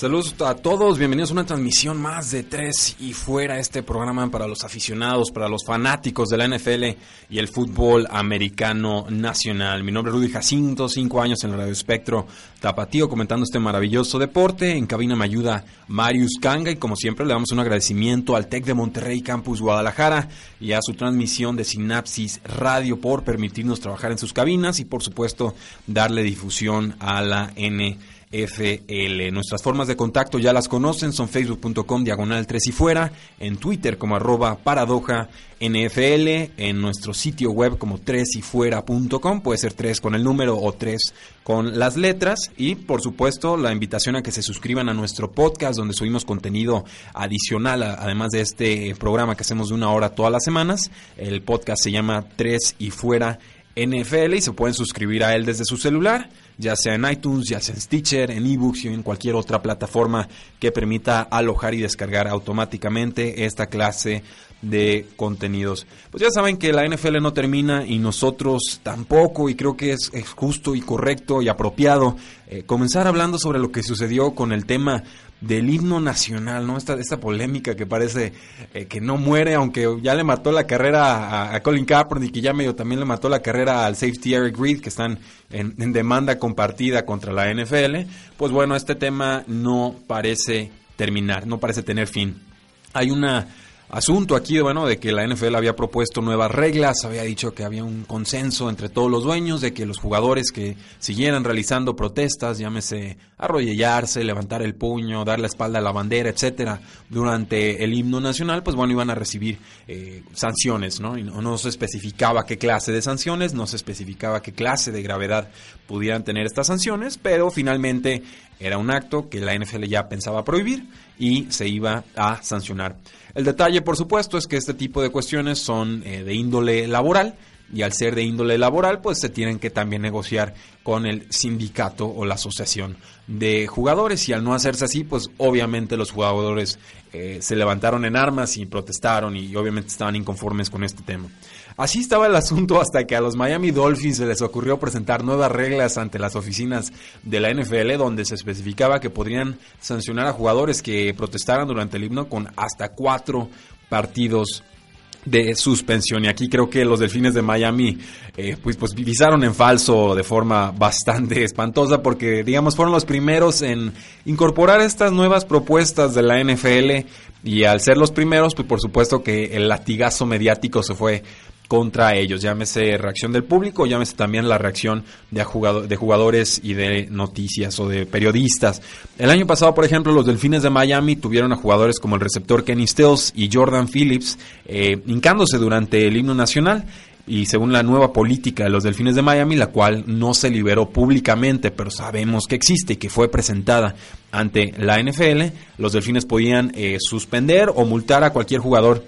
Saludos a todos, bienvenidos a una transmisión más de Tres y Fuera, este programa para los aficionados, para los fanáticos de la NFL y el fútbol americano nacional. Mi nombre es Rudy Jacinto, cinco años en el Radio Espectro Tapatío, comentando este maravilloso deporte. En cabina me ayuda Marius Kanga y como siempre le damos un agradecimiento al TEC de Monterrey Campus Guadalajara y a su transmisión de Sinapsis Radio por permitirnos trabajar en sus cabinas y por supuesto darle difusión a la NFL. FL. Nuestras formas de contacto ya las conocen, son facebook.com diagonal 3 y fuera, en Twitter como arroba paradoja NFL, en nuestro sitio web como 3 y fuera.com, puede ser 3 con el número o 3 con las letras y por supuesto la invitación a que se suscriban a nuestro podcast donde subimos contenido adicional además de este programa que hacemos de una hora todas las semanas. El podcast se llama 3 y fuera NFL y se pueden suscribir a él desde su celular ya sea en iTunes, ya sea en Stitcher, en eBooks y en cualquier otra plataforma que permita alojar y descargar automáticamente esta clase de contenidos. Pues ya saben que la NFL no termina y nosotros tampoco y creo que es, justo y correcto y apropiado eh, comenzar hablando sobre lo que sucedió con el tema del himno nacional, ¿no? Esta, esta polémica que parece eh, que no muere, aunque ya le mató la carrera a, Colin Kaepernick y ya medio también le mató la carrera al safety Eric Reed, que están en, en demanda compartida contra la NFL. Pues bueno, este tema no parece terminar, no parece tener fin. Hay una asunto aquí, bueno, de que la NFL había propuesto nuevas reglas, había dicho que había un consenso entre todos los dueños de que los jugadores que siguieran realizando protestas, llámese arrodillarse, levantar el puño, dar la espalda a la bandera, etcétera, durante el himno nacional, pues bueno, iban a recibir eh, sanciones, ¿no? Y no, no se especificaba qué clase de sanciones, no se especificaba qué clase de gravedad pudieran tener estas sanciones, pero finalmente era un acto que la NFL ya pensaba prohibir y se iba a sancionar. El detalle, por supuesto, es que este tipo de cuestiones son eh, de índole laboral y al ser de índole laboral, pues se tienen que también negociar con el sindicato o la asociación de jugadores y al no hacerse así, pues obviamente los jugadores eh, se levantaron en armas y protestaron y obviamente estaban inconformes con este tema. Así estaba el asunto hasta que a los Miami Dolphins se les ocurrió presentar nuevas reglas ante las oficinas de la NFL donde se especificaba que podrían sancionar a jugadores que protestaran durante el himno con hasta cuatro partidos de suspensión. Y aquí creo que los delfines de Miami eh, pues, pues visaron en falso de forma bastante espantosa porque digamos fueron los primeros en incorporar estas nuevas propuestas de la NFL y al ser los primeros pues por supuesto que el latigazo mediático se fue contra ellos, llámese reacción del público, llámese también la reacción de, de jugadores y de noticias o de periodistas. El año pasado, por ejemplo, los Delfines de Miami tuvieron a jugadores como el receptor Kenny Stills y Jordan Phillips eh, hincándose durante el himno nacional y según la nueva política de los Delfines de Miami, la cual no se liberó públicamente, pero sabemos que existe y que fue presentada ante la NFL, los Delfines podían eh, suspender o multar a cualquier jugador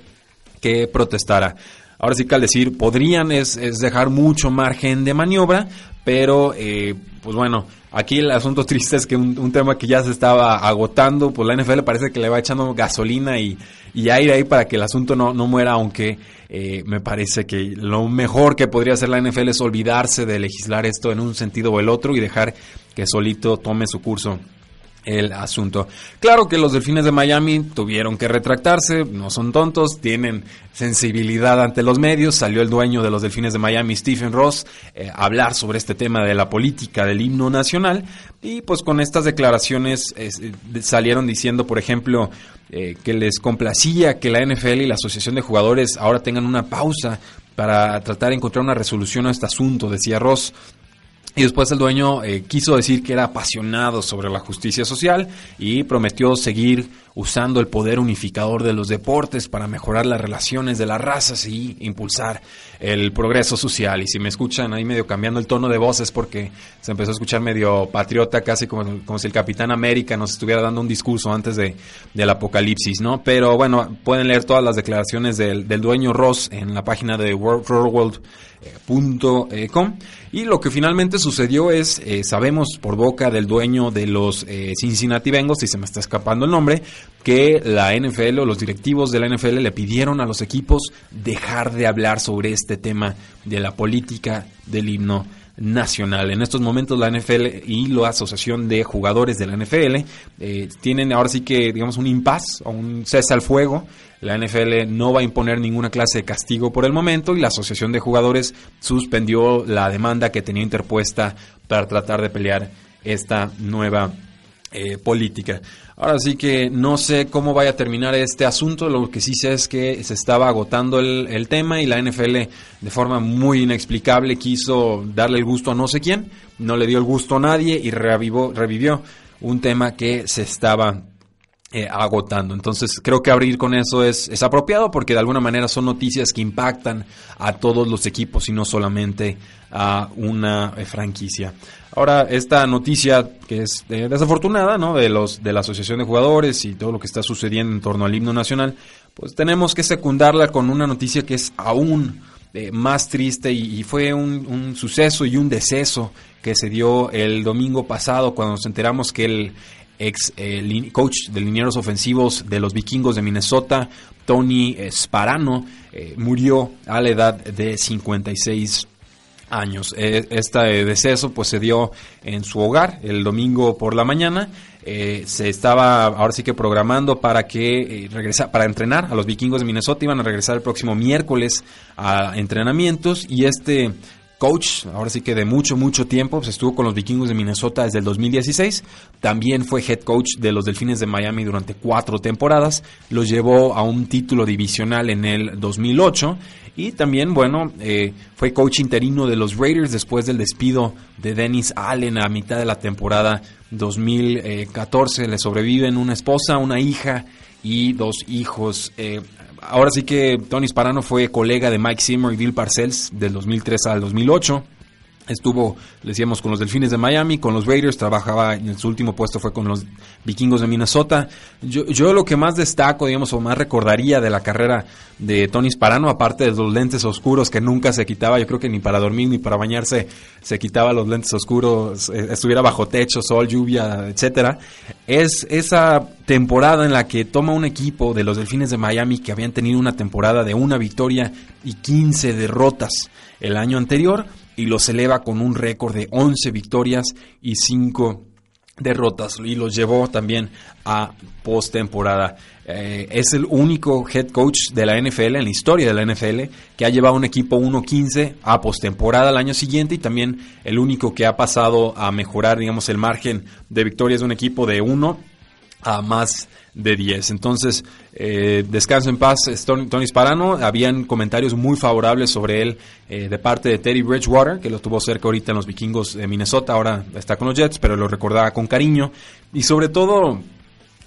que protestara. Ahora sí que al decir podrían es, dejar mucho margen de maniobra, pero eh, pues bueno, aquí el asunto triste es que un, tema que ya se estaba agotando, pues la NFL parece que le va echando gasolina y, aire ahí para que el asunto no, no muera, aunque eh, me parece que lo mejor que podría hacer la NFL es olvidarse de legislar esto en un sentido o el otro y dejar que solito tome su curso el asunto. Claro que los delfines de Miami tuvieron que retractarse, no son tontos, tienen sensibilidad ante los medios. Salió el dueño de los delfines de Miami, Stephen Ross, eh, a hablar sobre este tema de la política del himno nacional. Y pues con estas declaraciones salieron diciendo, por ejemplo, eh, que les complacía que la NFL y la Asociación de Jugadores ahora tengan una pausa para tratar de encontrar una resolución a este asunto, decía Ross. Y después el dueño eh, quiso decir que era apasionado sobre la justicia social y prometió seguir usando el poder unificador de los deportes para mejorar las relaciones de las razas y impulsar el progreso social. Y si me escuchan ahí medio cambiando el tono de voz es porque se empezó a escuchar medio patriota, casi como, como si el Capitán América nos estuviera dando un discurso antes de, del apocalipsis, ¿no? Pero bueno, pueden leer todas las declaraciones del, del dueño Ross en la página de World, World Com. Y lo que finalmente sucedió es, eh, sabemos por boca del dueño de los eh, Cincinnati Bengals, si se me está escapando el nombre, que la NFL o los directivos de la NFL le pidieron a los equipos dejar de hablar sobre este tema de la política del himno nacional. En estos momentos la NFL y la Asociación de Jugadores de la NFL eh, tienen ahora sí que digamos un impas o un cese al fuego. La NFL no va a imponer ninguna clase de castigo por el momento y la Asociación de Jugadores suspendió la demanda que tenía interpuesta para tratar de pelear esta nueva eh, política. Ahora sí que no sé cómo vaya a terminar este asunto, lo que sí sé es que se estaba agotando el, tema y la NFL de forma muy inexplicable quiso darle el gusto a no sé quién, no le dio el gusto a nadie y revivió un tema que se estaba eh, agotando. Entonces creo que abrir con eso es, es, apropiado porque de alguna manera son noticias que impactan a todos los equipos y no solamente a una eh, franquicia. Ahora, esta noticia que es eh, desafortunada, ¿no? De los de la Asociación de Jugadores y todo lo que está sucediendo en torno al himno nacional, pues tenemos que secundarla con una noticia que es aún más triste y, fue un, suceso y un deceso que se dio el domingo pasado cuando nos enteramos que el ex coach de linieros ofensivos de los vikingos de Minnesota, Tony Sparano, murió a la edad de 56 años. E, este deceso pues se dio en su hogar el domingo por la mañana. Eh, se estaba ahora sí que programando para que eh, para entrenar a los vikingos de Minnesota iban a regresar el próximo miércoles a entrenamientos y este coach, ahora sí que de mucho, mucho tiempo, pues estuvo con los vikingos de Minnesota desde el 2016, también fue head coach de los Delfines de Miami durante cuatro temporadas, los llevó a un título divisional en el 2008 y también, bueno, eh, fue coach interino de los Raiders después del despido de Dennis Allen a mitad de la temporada 2014. Le sobreviven una esposa, una hija y dos hijos. Eh, ahora sí que Tony Sparano fue colega de Mike Zimmer y Bill Parcells del 2003 al 2008. Estuvo, decíamos, con los Delfines de Miami, con los Raiders, trabajaba, en su último puesto fue con los Vikingos de Minnesota. Yo, yo lo que más destaco, digamos, o más recordaría de la carrera de Tony Sparano, aparte de los lentes oscuros que nunca se quitaba, yo creo que ni para dormir ni para bañarse se quitaba los lentes oscuros, eh, estuviera bajo techo, sol, lluvia, etcétera, es esa temporada en la que toma un equipo de los Delfines de Miami que habían tenido una temporada de una victoria y 15 derrotas el año anterior y los eleva con un récord de 11 victorias y 5 derrotas y los llevó también a postemporada. Eh, es el único head coach de la NFL en la historia de la NFL que ha llevado un equipo 1-15 a postemporada el año siguiente y también el único que ha pasado a mejorar, digamos, el margen de victorias de un equipo de 1 a más de 10. Entonces, eh, descanso en paz, Tony, Tony, Sparano. Habían comentarios muy favorables sobre él eh, de parte de Teddy Bridgewater, que lo tuvo cerca ahorita en los vikingos de Minnesota, ahora está con los Jets, pero lo recordaba con cariño. Y sobre todo,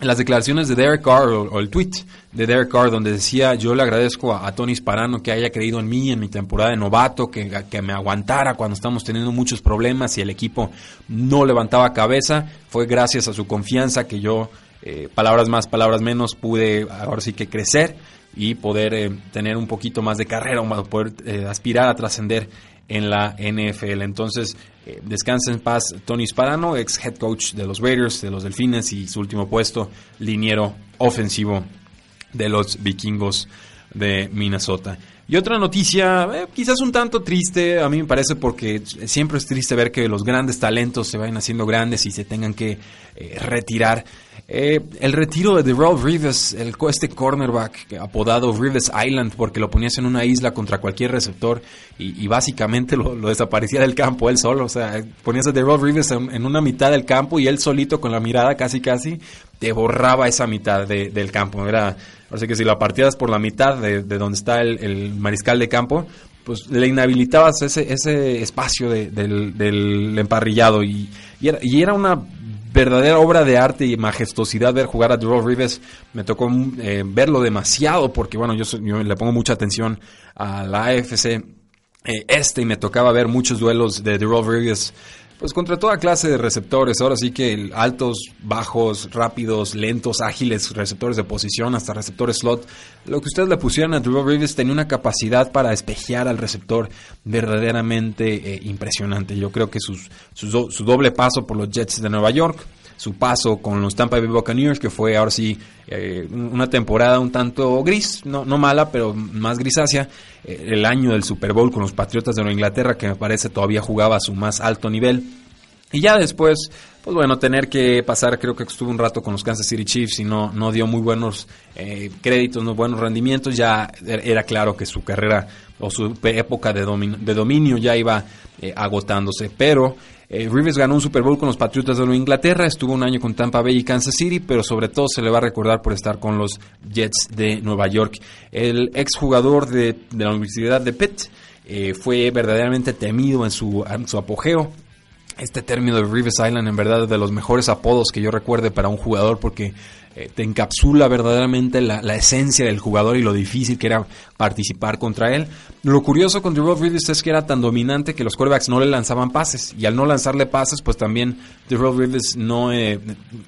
las declaraciones de Derek Carr o, el tweet de Derek Carr donde decía yo le agradezco a, Tony Sparano que haya creído en mí en mi temporada de novato, que, que, me aguantara cuando estamos teniendo muchos problemas y el equipo no levantaba cabeza, fue gracias a su confianza que yo eh, palabras más, palabras menos, pude ahora sí que crecer y poder eh, tener un poquito más de carrera, poder eh, aspirar a trascender en la NFL. Entonces, descansa en paz Tony Sparano, ex head coach de los Raiders, de los Delfines y su último puesto, liniero ofensivo de los vikingos de Minnesota. Y otra noticia, quizás un tanto triste, a mí me parece porque siempre es triste ver que los grandes talentos se vayan haciendo grandes y se tengan que retirar. Eh, el retiro de Darrell Rivers, el, este cornerback apodado Rivers Island, porque lo ponías en una isla contra cualquier receptor y, básicamente lo, desaparecía del campo él solo. O sea, ponías a Darrell Rivers en, una mitad del campo y él solito con la mirada casi casi te borraba esa mitad del campo. Era, así que si lo partías por la mitad de, donde está el, mariscal de campo, pues le inhabilitabas ese, ese espacio del, emparrillado y, era, y era una verdadera obra de arte y majestuosidad ver jugar a Drew Rivers. Me tocó eh, verlo demasiado porque, bueno, yo, yo, le pongo mucha atención a la AFC eh, este y me tocaba ver muchos duelos de Drew Rivers pues contra toda clase de receptores, ahora sí que altos, bajos, rápidos, lentos, ágiles, receptores de posición, hasta receptores slot. Lo que ustedes le pusieran a Drew Rivers tenía una capacidad para espejear al receptor verdaderamente eh, impresionante. Yo creo que sus, su doble paso por los Jets de Nueva York, su paso con los Tampa Bay Buccaneers, que fue ahora sí eh, una temporada un tanto gris, no, no mala, pero más grisácea. Eh, el año del Super Bowl con los Patriotas de Nueva Inglaterra, que me parece todavía jugaba a su más alto nivel. Y ya después, pues bueno, tener que pasar, creo que estuvo un rato con los Kansas City Chiefs y no, no dio muy buenos eh, créditos, no buenos rendimientos, ya er, era claro que su carrera o su época de dominio, de dominio ya iba agotándose. Pero eh, Rivers ganó un Super Bowl con los Patriotas de Nueva Inglaterra, estuvo un año con Tampa Bay y Kansas City, pero sobre todo se le va a recordar por estar con los Jets de Nueva York. El exjugador de, de la Universidad de Pitt eh, fue verdaderamente temido en su, en su apogeo. Este término de Rivers Island en verdad es de los mejores apodos que yo recuerde para un jugador porque eh, te encapsula verdaderamente la, esencia del jugador y lo difícil que era participar contra él. Lo curioso con Drew Rivers es que era tan dominante que los quarterbacks no le lanzaban pases y al no lanzarle pases pues también Drew Rivers no, eh,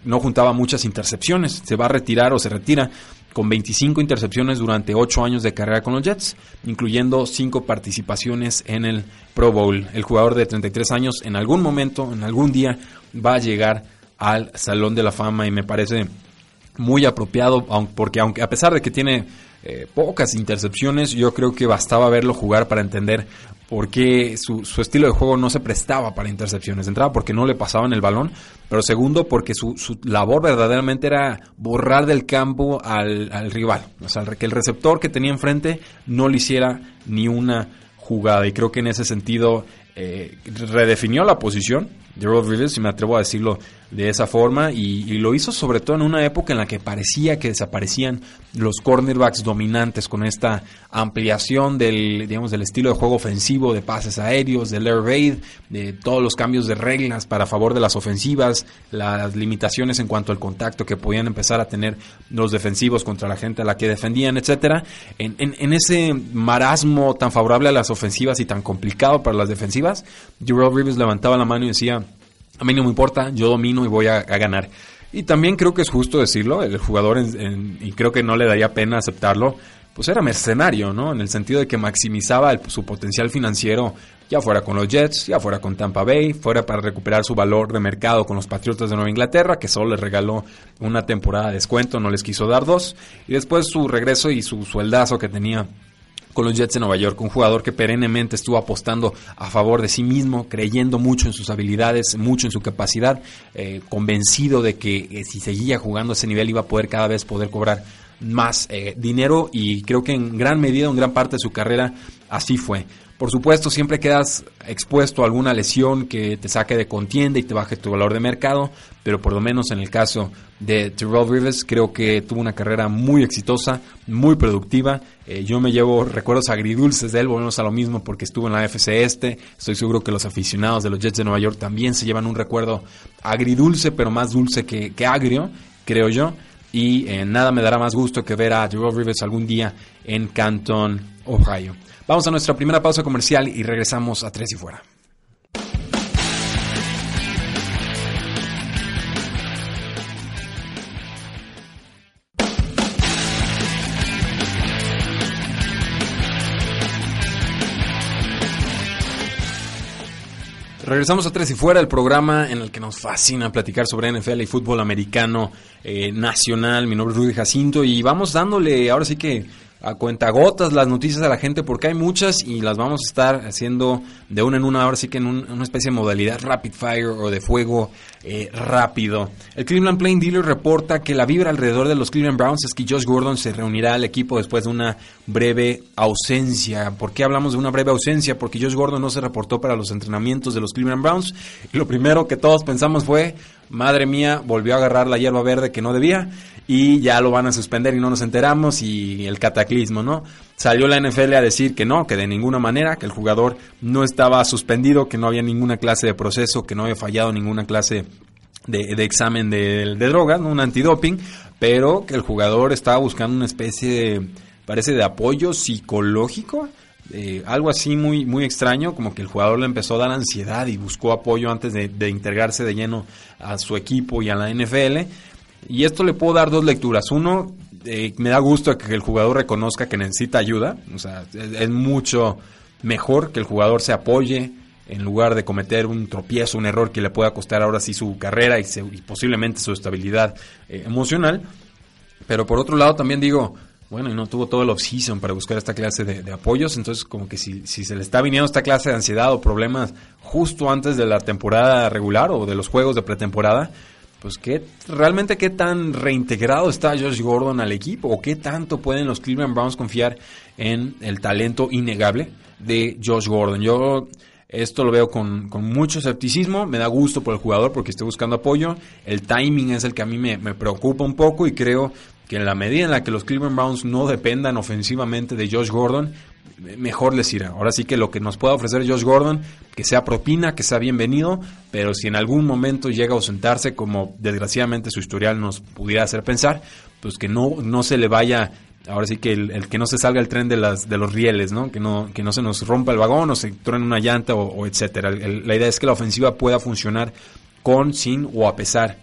no juntaba muchas intercepciones. Se va a retirar o se retira con 25 intercepciones durante 8 años de carrera con los Jets, incluyendo 5 participaciones en el Pro Bowl. El jugador de 33 años en algún momento, en algún día, va a llegar al Salón de la Fama y me parece muy apropiado, porque aunque a pesar de que tiene eh, pocas intercepciones, yo creo que bastaba verlo jugar para entender por qué su, estilo de juego no se prestaba para intercepciones. Entraba porque no le pasaban el balón, pero segundo porque su, labor verdaderamente era borrar del campo al, rival. O sea, que el receptor que tenía enfrente no le hiciera ni una jugada. Y creo que en ese sentido eh, redefinió la posición de Rod Rivers, si me atrevo a decirlo de esa forma, y, lo hizo sobre todo en una época en la que parecía que desaparecían los cornerbacks dominantes con esta ampliación del, digamos, del estilo de juego ofensivo, de pases aéreos, del air raid, de todos los cambios de reglas para favor de las ofensivas, las limitaciones en cuanto al contacto que podían empezar a tener los defensivos contra la gente a la que defendían, etcétera. En, en, ese marasmo tan favorable a las ofensivas y tan complicado para las defensivas, Jerome Rivers levantaba la mano y decía a mí no me importa, yo domino y voy a, ganar. Y también creo que es justo decirlo, el jugador, y creo que no le daría pena aceptarlo, pues era mercenario, ¿no? En el sentido de que maximizaba su potencial financiero, ya fuera con los Jets, ya fuera con Tampa Bay, fuera para recuperar su valor de mercado con los Patriotas de Nueva Inglaterra, que solo les regaló una temporada de descuento, no les quiso dar dos, y después su regreso y su sueldazo que tenía con los Jets de Nueva York, un jugador que perennemente estuvo apostando a favor de sí mismo, creyendo mucho en sus habilidades, mucho en su capacidad, eh, convencido de que eh, si seguía jugando a ese nivel iba a poder cada vez poder cobrar más eh, dinero y creo que en gran medida, en gran parte de su carrera así fue. Por supuesto, siempre quedas expuesto a alguna lesión que te saque de contienda y te baje tu valor de mercado, pero por lo menos en el caso de Terrell Rivers, creo que tuvo una carrera muy exitosa, muy productiva. Eh, yo me llevo recuerdos agridulces de él, volvemos a lo mismo porque estuvo en la FC Este. Estoy seguro que los aficionados de los Jets de Nueva York también se llevan un recuerdo agridulce, pero más dulce que, agrio, creo yo. Y eh, nada me dará más gusto que ver a Terrell Rivers algún día en Canton, Ohio. Vamos a nuestra primera pausa comercial y regresamos a Tres y Fuera. Regresamos a Tres y Fuera, el programa en el que nos fascina platicar sobre NFL y fútbol americano eh, nacional. Mi nombre es Rudy Jacinto y vamos dándole ahora sí que a cuentagotas las noticias a la gente porque hay muchas y las vamos a estar haciendo de una en una, ahora sí que en una especie de modalidad rapid fire o de fuego eh, rápido. El Cleveland Plain Dealer reporta que la vibra alrededor de los Cleveland Browns es que Josh Gordon se reunirá al equipo después de una breve ausencia. ¿Por qué hablamos de una breve ausencia? Porque Josh Gordon no se reportó para los entrenamientos de los Cleveland Browns y lo primero que todos pensamos fue, madre mía, volvió a agarrar la hierba verde que no debía y ya lo van a suspender y no nos enteramos y el cataclismo, ¿no? Salió la NFL a decir que no, que de ninguna manera, que el jugador no estaba suspendido, que no había ninguna clase de proceso, que no había fallado ninguna clase de, examen de, drogas, un antidoping, pero que el jugador estaba buscando una especie, de, parece, de apoyo psicológico. Eh, algo así muy, muy extraño, como que el jugador le empezó a dar ansiedad y buscó apoyo antes de, de integrarse de lleno a su equipo y a la NFL. Y esto le puedo dar dos lecturas. Uno, eh, me da gusto que el jugador reconozca que necesita ayuda. O sea, es, mucho mejor que el jugador se apoye en lugar de cometer un tropiezo, un error que le pueda costar ahora sí su carrera y, posiblemente su estabilidad eh, emocional. Pero por otro lado también digo, bueno, y no tuvo todo el off-season para buscar esta clase de, apoyos, entonces como que si, si se le está viniendo esta clase de ansiedad o problemas justo antes de la temporada regular o de los juegos de pretemporada, pues qué realmente qué tan reintegrado está Josh Gordon al equipo o qué tanto pueden los Cleveland Browns confiar en el talento innegable de Josh Gordon. Yo esto lo veo con, mucho escepticismo, me da gusto por el jugador porque estoy buscando apoyo, el timing es el que a mí me, me preocupa un poco y creo que en la medida en la que los Cleveland Browns no dependan ofensivamente de Josh Gordon, mejor les irá. Ahora sí que lo que nos pueda ofrecer Josh Gordon, que sea propina, que sea bienvenido, pero si en algún momento llega a ausentarse, como desgraciadamente su historial nos pudiera hacer pensar, pues que no, no se le vaya, ahora sí que el, que no se salga el tren de, las, de los rieles, ¿no? Que, no, que no se nos rompa el vagón o se truene una llanta o, etcétera. la idea es que la ofensiva pueda funcionar con, sin o a pesar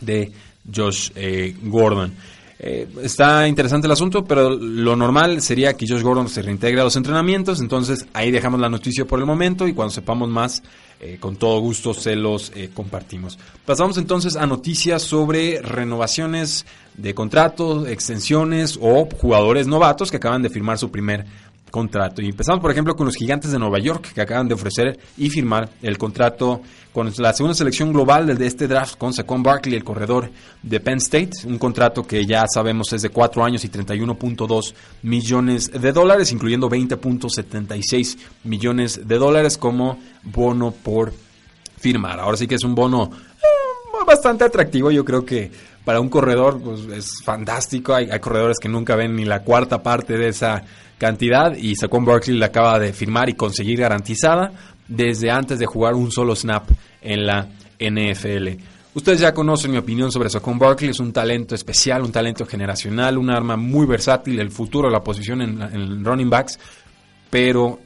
de Josh eh, Gordon. Eh, está interesante el asunto, pero lo normal sería que Josh Gordon se reintegre a los entrenamientos. Entonces ahí dejamos la noticia por el momento y cuando sepamos más, eh, con todo gusto se los eh, compartimos. Pasamos entonces a noticias sobre renovaciones de contratos, extensiones o jugadores novatos que acaban de firmar su primer contrato. Y empezamos, por ejemplo, con los gigantes de Nueva York, que acaban de ofrecer y firmar el contrato con la segunda selección global de este draft con Saquon Barkley, el corredor de Penn State. Un contrato que ya sabemos es de 4 años y 31.2 millones de dólares, incluyendo 20.76 millones de dólares como bono por firmar. Ahora sí que es un bono eh, bastante atractivo. Yo creo que para un corredor pues, es fantástico. Hay, hay corredores que nunca ven ni la cuarta parte de esa cantidad y Saquon Barkley la acaba de firmar y conseguir garantizada desde antes de jugar un solo snap en la NFL. Ustedes ya conocen mi opinión sobre Saquon Barkley, es un talento especial, un talento generacional, un arma muy versátil, el futuro la posición en, en running backs, pero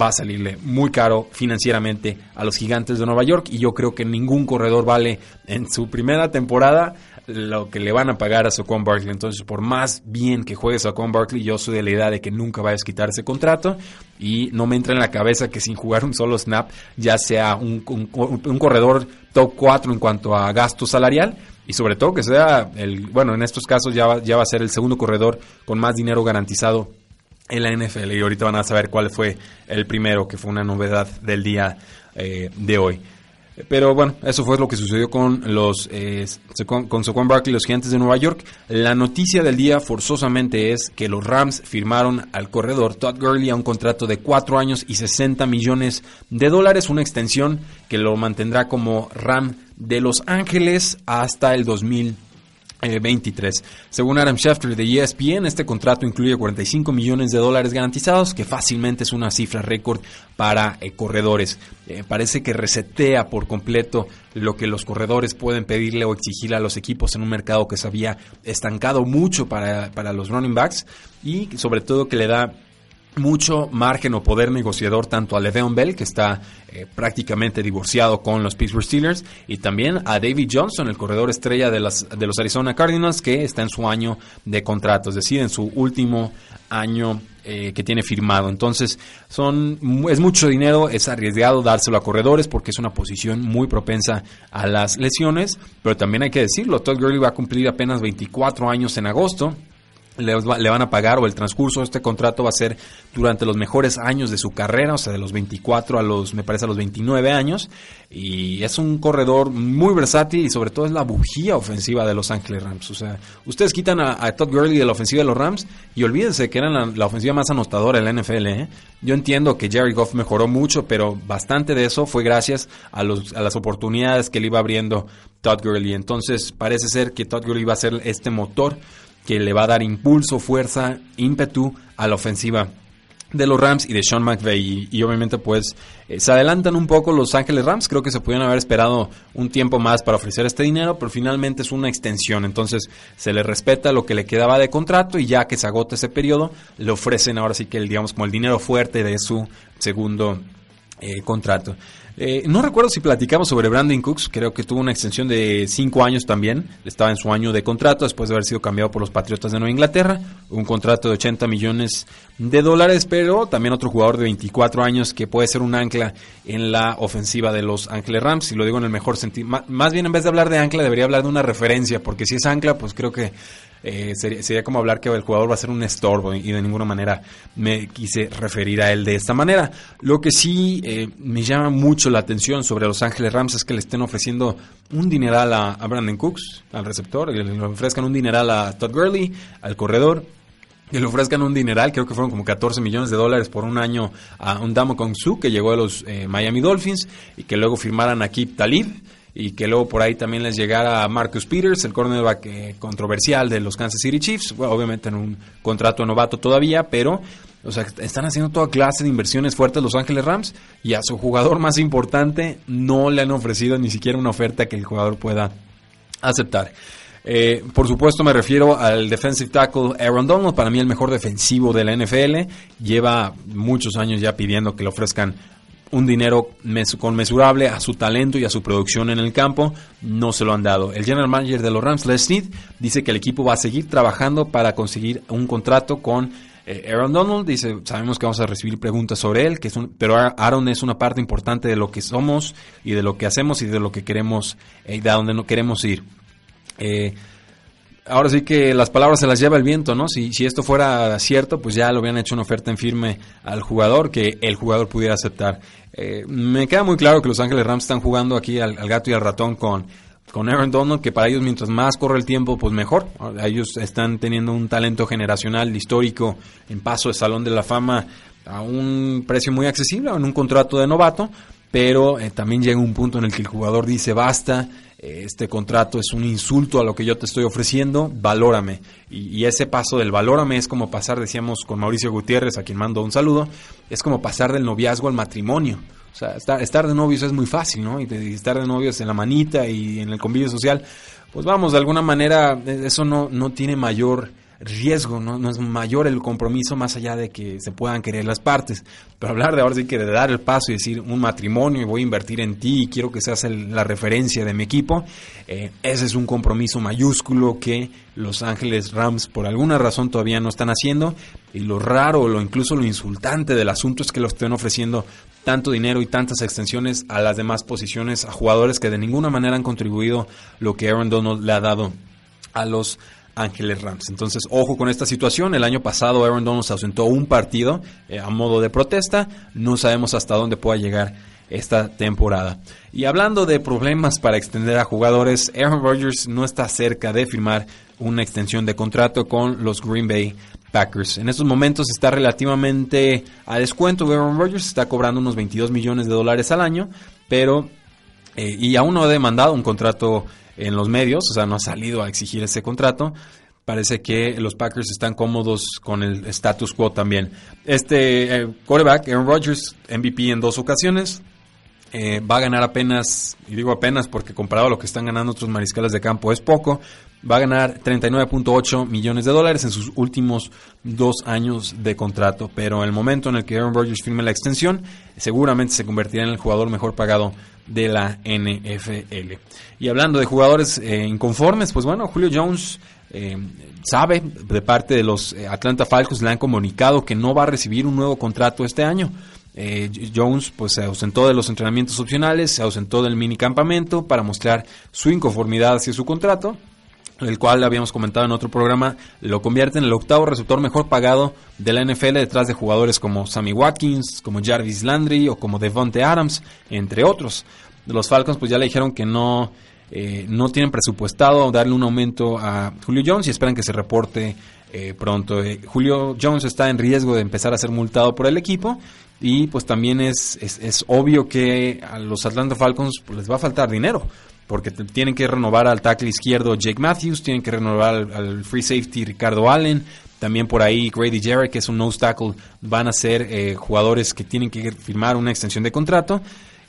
va a salirle muy caro financieramente a los gigantes de Nueva York y yo creo que ningún corredor vale en su primera temporada lo que le van a pagar a Saquon Barkley. Entonces, por más bien que juegue Saquon Barkley, yo soy de la idea de que nunca vayas a quitar ese contrato y no me entra en la cabeza que sin jugar un solo snap ya sea un, corredor top 4 en cuanto a gasto salarial y sobre todo que sea el, bueno, en estos casos ya va, ya va a ser el segundo corredor con más dinero garantizado en la NFL y ahorita van a saber cuál fue el primero, que fue una novedad del día eh, de hoy. Pero bueno, eso fue lo que sucedió con los eh, con, Saquon Barkley, los gigantes de Nueva York. La noticia del día forzosamente es que los Rams firmaron al corredor Todd Gurley a un contrato de 4 años y 60 millones de dólares, una extensión que lo mantendrá como Ram de Los Ángeles hasta el 2020. 23. Según Adam Schefter de ESPN, este contrato incluye 45 millones de dólares garantizados, que fácilmente es una cifra récord para eh, corredores. Eh, parece que resetea por completo lo que los corredores pueden pedirle o exigirle a los equipos en un mercado que se había estancado mucho para, para los running backs y sobre todo que le da mucho margen o poder negociador tanto a Le'Veon Bell, que está eh, prácticamente divorciado con los Pittsburgh Steelers, y también a David Johnson, el corredor estrella de, las, de los Arizona Cardinals, que está en su año de contrato, es decir, en su último año eh, que tiene firmado. Entonces, son, es mucho dinero, es arriesgado dárselo a corredores porque es una posición muy propensa a las lesiones, pero también hay que decirlo, Todd Gurley va a cumplir apenas 24 años en agosto, le, van a pagar o el transcurso de este contrato va a ser durante los mejores años de su carrera, o sea, de los 24 a los, me parece, a los 29 años. Y es un corredor muy versátil y sobre todo es la bujía ofensiva de los Ángeles Rams. O sea, ustedes quitan a, Todd Gurley de la ofensiva de los Rams y olvídense que eran la, ofensiva más anotadora de la NFL. ¿eh? Yo entiendo que Jerry Goff mejoró mucho, pero bastante de eso fue gracias a, los, a las oportunidades que le iba abriendo Todd Gurley. Entonces parece ser que Todd Gurley va a ser este motor que le va a dar impulso, fuerza, ímpetu a la ofensiva de los Rams y de Sean McVay. Y, obviamente pues eh, se adelantan un poco los Ángeles Rams. Creo que se pudieron haber esperado un tiempo más para ofrecer este dinero, pero finalmente es una extensión. Entonces se le respeta lo que le quedaba de contrato y ya que se agota ese periodo, le ofrecen ahora sí que el, digamos como el dinero fuerte de su segundo eh, contrato. Eh, no recuerdo si platicamos sobre Brandon Cooks, creo que tuvo una extensión de 5 años también, estaba en su año de contrato después de haber sido cambiado por los Patriotas de Nueva Inglaterra, un contrato de 80 millones de dólares, pero también otro jugador de 24 años que puede ser un ancla en la ofensiva de los Ángeles Rams, y lo digo en el mejor sentido, más bien en vez de hablar de ancla debería hablar de una referencia, porque si es ancla, pues creo que eh, sería, como hablar que el jugador va a ser un estorbo y de ninguna manera me quise referir a él de esta manera. Lo que sí eh, me llama mucho la atención sobre Los Ángeles Rams es que le estén ofreciendo un dineral a, Brandon Cooks, al receptor, que le ofrezcan un dineral a Todd Gurley, al corredor, que le ofrezcan un dineral, creo que fueron como 14 millones de dólares por un año a un Damo Kong Su, que llegó a los eh, Miami Dolphins, y que luego firmaran a Kip Talib, y que luego por ahí también les llegara Marcus Peters, el cornerback eh, controversial de los Kansas City Chiefs, obviamente en un contrato novato todavía, pero o sea, están haciendo toda clase de inversiones fuertes Los Ángeles Rams y a su jugador más importante no le han ofrecido ni siquiera una oferta que el jugador pueda aceptar. Eh, por supuesto me refiero al defensive tackle Aaron Donald, para mí el mejor defensivo de la NFL. Lleva muchos años ya pidiendo que le ofrezcan un dinero conmensurable a su talento y a su producción en el campo, no se lo han dado. El general manager de los Rams, Les Snead, dice que el equipo va a seguir trabajando para conseguir un contrato con eh, Aaron Donald. Dice, sabemos que vamos a recibir preguntas sobre él, que es un, pero Aaron es una parte importante de lo que somos y de lo que hacemos y de lo que queremos, eh, de donde no queremos ir. Eh, ahora sí que las palabras se las lleva el viento, ¿no? Si, si esto fuera cierto, pues ya lo habían hecho una oferta en firme al jugador que el jugador pudiera aceptar. Eh, me queda muy claro que Los Ángeles Rams están jugando aquí al, gato y al ratón con, con Aaron Donald, que para ellos mientras más corre el tiempo, pues mejor. Ellos están teniendo un talento generacional histórico en paso de Salón de la Fama a un precio muy accesible, en un contrato de novato, pero eh, también llega un punto en el que el jugador dice basta, este contrato es un insulto a lo que yo te estoy ofreciendo, valórame. Y, ese paso del valórame es como pasar, decíamos con Mauricio Gutiérrez, a quien mando un saludo, es como pasar del noviazgo al matrimonio. O sea, estar, estar de novios es muy fácil, ¿no? Y, y estar de novios en la manita y en el convivio social, pues vamos, de alguna manera eso no, no tiene mayor riesgo, ¿no? es mayor el compromiso más allá de que se puedan querer las partes. Pero hablar de ahora sí que de dar el paso y decir un matrimonio y voy a invertir en ti y quiero que seas la referencia de mi equipo, eh, ese es un compromiso mayúsculo que Los Ángeles Rams por alguna razón todavía no están haciendo. Y lo raro, o incluso lo insultante del asunto es que lo estén ofreciendo tanto dinero y tantas extensiones a las demás posiciones, a jugadores que de ninguna manera han contribuido lo que Aaron Donald le ha dado a los Ángeles Rams. Entonces, ojo con esta situación. El año pasado Aaron Donald se ausentó un partido eh, a modo de protesta. No sabemos hasta dónde pueda llegar esta temporada. Y hablando de problemas para extender a jugadores, Aaron Rodgers no está cerca de firmar una extensión de contrato con los Green Bay Packers. En estos momentos está relativamente a descuento. Aaron Rodgers está cobrando unos 22 millones de dólares al año, pero eh, y aún no ha demandado un contrato en los medios, o sea, no ha salido a exigir ese contrato. Parece que los Packers están cómodos con el status quo también. Este eh, quarterback, Aaron Rodgers, MVP en dos ocasiones, eh, va a ganar apenas, y digo apenas porque comparado a lo que están ganando otros mariscales de campo es poco, va a ganar 39.8 millones de dólares en sus últimos dos años de contrato. Pero en el momento en el que Aaron Rodgers firme la extensión, seguramente se convertirá en el jugador mejor pagado de la NFL. Y hablando de jugadores eh, inconformes, pues bueno, Julio Jones eh, sabe de parte de los eh, Atlanta Falcons, le han comunicado que no va a recibir un nuevo contrato este año. Jones pues se ausentó de los entrenamientos opcionales, se ausentó del mini campamento para mostrar su inconformidad hacia su contrato el cual habíamos comentado en otro programa, lo convierte en el octavo receptor mejor pagado de la NFL detrás de jugadores como Sammy Watkins, como Jarvis Landry o como Devonte Adams, entre otros. Los Falcons pues ya le dijeron que no, eh, no tienen presupuestado darle un aumento a Julio Jones y esperan que se reporte eh, pronto. Eh, Julio Jones está en riesgo de empezar a ser multado por el equipo y pues también es, es, obvio que a los Atlanta Falcons pues, les va a faltar dinero porque tienen que renovar al tackle izquierdo Jake Matthews, tienen que renovar al, free safety Ricardo Allen, También por ahí Grady Jarrett, que es un nose tackle, van a ser eh, jugadores que tienen que firmar una extensión de contrato.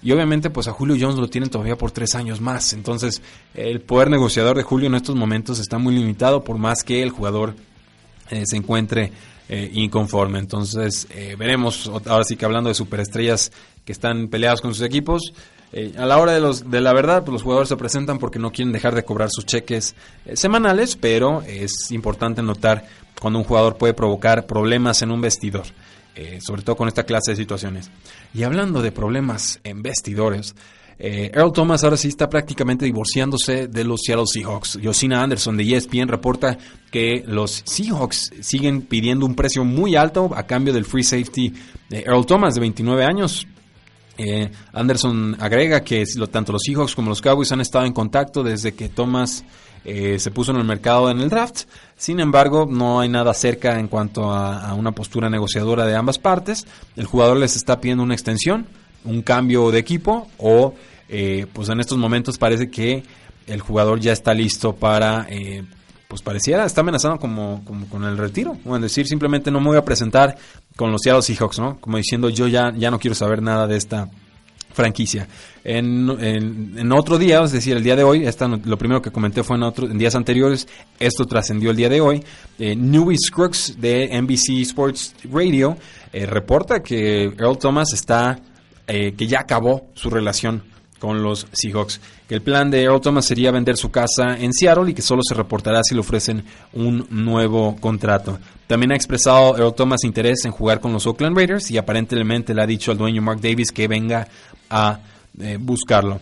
Y obviamente pues a Julio Jones lo tienen todavía por tres años más. Entonces el poder negociador de Julio en estos momentos está muy limitado por más que el jugador eh, se encuentre eh, inconforme. Entonces veremos, ahora sí que hablando de superestrellas que están peleados con sus equipos, eh, a la hora de, los, de la verdad, pues los jugadores se presentan porque no quieren dejar de cobrar sus cheques eh, semanales, pero es importante notar cuando un jugador puede provocar problemas en un vestidor, eh, sobre todo con esta clase de situaciones. Y hablando de problemas en vestidores, Earl Thomas ahora sí está prácticamente divorciándose de los Seattle Seahawks. Josina Anderson de ESPN reporta que los Seahawks siguen pidiendo un precio muy alto a cambio del free safety de Earl Thomas de 29 años. Eh, Anderson agrega que tanto los Seahawks como los Cowboys han estado en contacto desde que Thomas eh, se puso en el mercado en el draft. Sin embargo, no hay nada cerca en cuanto a, una postura negociadora de ambas partes. El jugador les está pidiendo una extensión, un cambio de equipo o, eh, pues en estos momentos parece que el jugador ya está listo para pues pareciera, está amenazando como, con el retiro. O en decir, simplemente no me voy a presentar con los Seattle Seahawks, ¿no? Como diciendo, yo ya, ya no quiero saber nada de esta franquicia. En, en, otro día, es decir, el día de hoy, esta, lo primero que comenté fue en, otro, en días anteriores, esto trascendió el día de hoy. Eh, Newey Scruggs de NBC Sports Radio eh, reporta que Earl Thomas está, eh, que ya acabó su relación con los Seahawks. Que el plan de Earl Thomas sería vender su casa en Seattle y que solo se reportará si le ofrecen un nuevo contrato. También ha expresado Earl Thomas interés en jugar con los Oakland Raiders y aparentemente le ha dicho al dueño Mark Davis que venga a eh, buscarlo.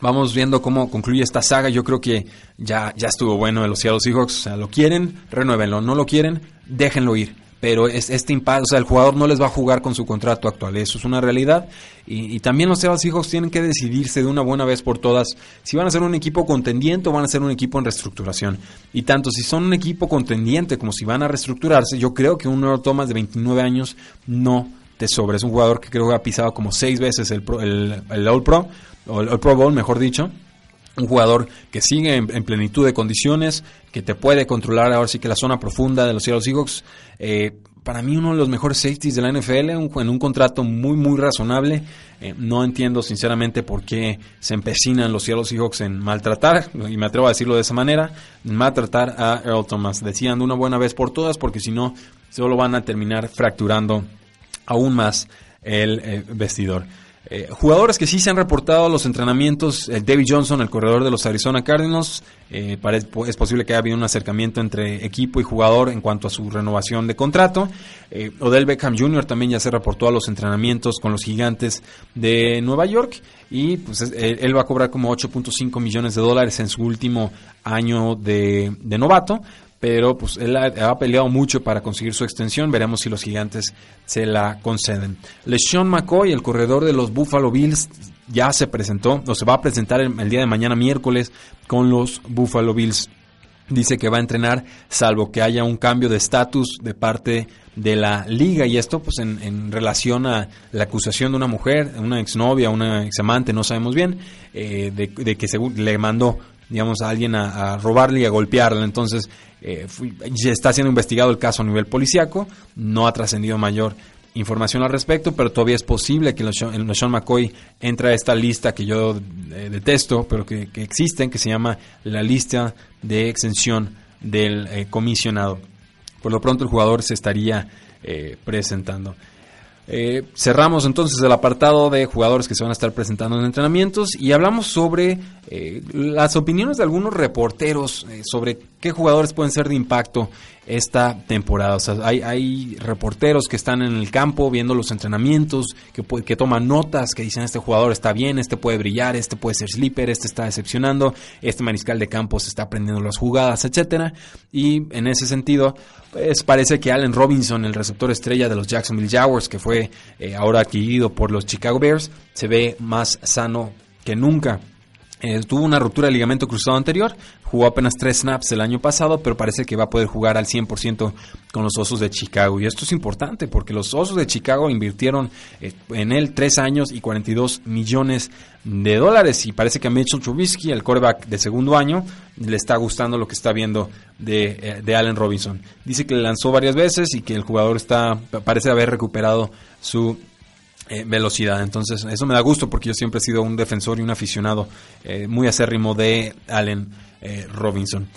Vamos viendo cómo concluye esta saga. Yo creo que ya, ya estuvo bueno de los Seattle Seahawks. O sea, lo quieren, renuévenlo. No lo quieren, déjenlo ir pero es, este impacto, o sea, el jugador no les va a jugar con su contrato actual, eso es una realidad. Y, también los Seahawks tienen que decidirse de una buena vez por todas si van a ser un equipo contendiente o van a ser un equipo en reestructuración. Y tanto si son un equipo contendiente como si van a reestructurarse, yo creo que un nuevo Thomas de 29 años no te sobra. Es un jugador que creo que ha pisado como seis veces el, el, el All Pro, o el Pro Bowl, mejor dicho un jugador que sigue en, plenitud de condiciones, que te puede controlar ahora sí que la zona profunda de los Seattle Seahawks. Eh, para mí uno de los mejores safeties de la NFL, en un contrato muy, muy razonable. Eh, no entiendo sinceramente por qué se empecinan los Seattle Seahawks en maltratar, y me atrevo a decirlo de esa manera, maltratar a Earl Thomas. Decían de una buena vez por todas, porque si no, solo van a terminar fracturando aún más el eh, vestidor. Eh, jugadores que sí se han reportado los entrenamientos, el David Johnson, el corredor de los Arizona Cardinals, eh, es posible que haya habido un acercamiento entre equipo y jugador en cuanto a su renovación de contrato. Eh, Odell Beckham Jr. también ya se reportó a los entrenamientos con los gigantes de Nueva York y pues él, va a cobrar como 8.5 millones de dólares en su último año de novato pero pues él ha, peleado mucho para conseguir su extensión. Veremos si los gigantes se la conceden. LeSean McCoy, el corredor de los Buffalo Bills, ya se presentó, o se va a presentar el, día de mañana miércoles con los Buffalo Bills. Dice que va a entrenar salvo que haya un cambio de estatus de parte de la liga y esto pues en, relación a la acusación de una mujer, una exnovia, una examante, no sabemos bien, eh, de, que según le mandó digamos, a alguien a, robarle y a golpearle. Entonces, eh, está siendo investigado el caso a nivel policiaco, no ha trascendido mayor información al respecto, pero todavía es posible que Sean McCoy entre a esta lista que yo eh, detesto, pero que, que existen, que se llama la lista de exención del eh, comisionado. Por lo pronto el jugador se estaría presentando. Eh, cerramos entonces el apartado de jugadores que se van a estar presentando en entrenamientos y hablamos sobre eh, las opiniones de algunos reporteros eh, sobre qué jugadores pueden ser de impacto esta temporada. O sea, hay, hay reporteros que están en el campo viendo los entrenamientos, que, que toman notas, que dicen este jugador está bien, este puede brillar, este puede ser sleeper, este está decepcionando, este mariscal de campo se está aprendiendo las jugadas, etcétera. Y en ese sentido, pues parece que Allen Robinson, el receptor estrella de los Jacksonville Jaguars, que fue eh, ahora adquirido por los Chicago Bears, se ve más sano que nunca. Eh, tuvo una ruptura de ligamento cruzado anterior, jugó apenas tres snaps el año pasado, pero parece que va a poder jugar al 100% con los Osos de Chicago. Y esto es importante porque los Osos de Chicago invirtieron eh, en él tres años y 42 millones de dólares. Y parece que a Mitchell Trubisky, el quarterback de segundo año, le está gustando lo que está viendo de, eh, de Allen Robinson. Dice que le lanzó varias veces y que el jugador está parece haber recuperado su eh, velocidad. Entonces, eso me da gusto porque yo siempre he sido un defensor y un aficionado eh, muy acérrimo de Allen eh, Robinson.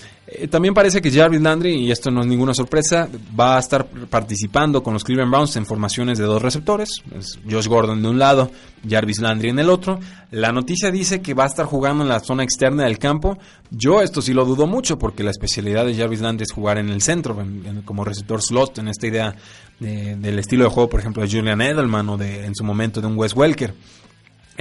también parece que Jarvis Landry, y esto no es ninguna sorpresa, va a estar participando con los Cleveland Browns en formaciones de dos receptores, Josh Gordon de un lado, Jarvis Landry en el otro. La noticia dice que va a estar jugando en la zona externa del campo. Yo esto sí lo dudo mucho porque la especialidad de Jarvis Landry es jugar en el centro, como receptor slot, en esta idea del estilo de juego, por ejemplo, de Julian Edelman o de, en su momento de un Wes Welker.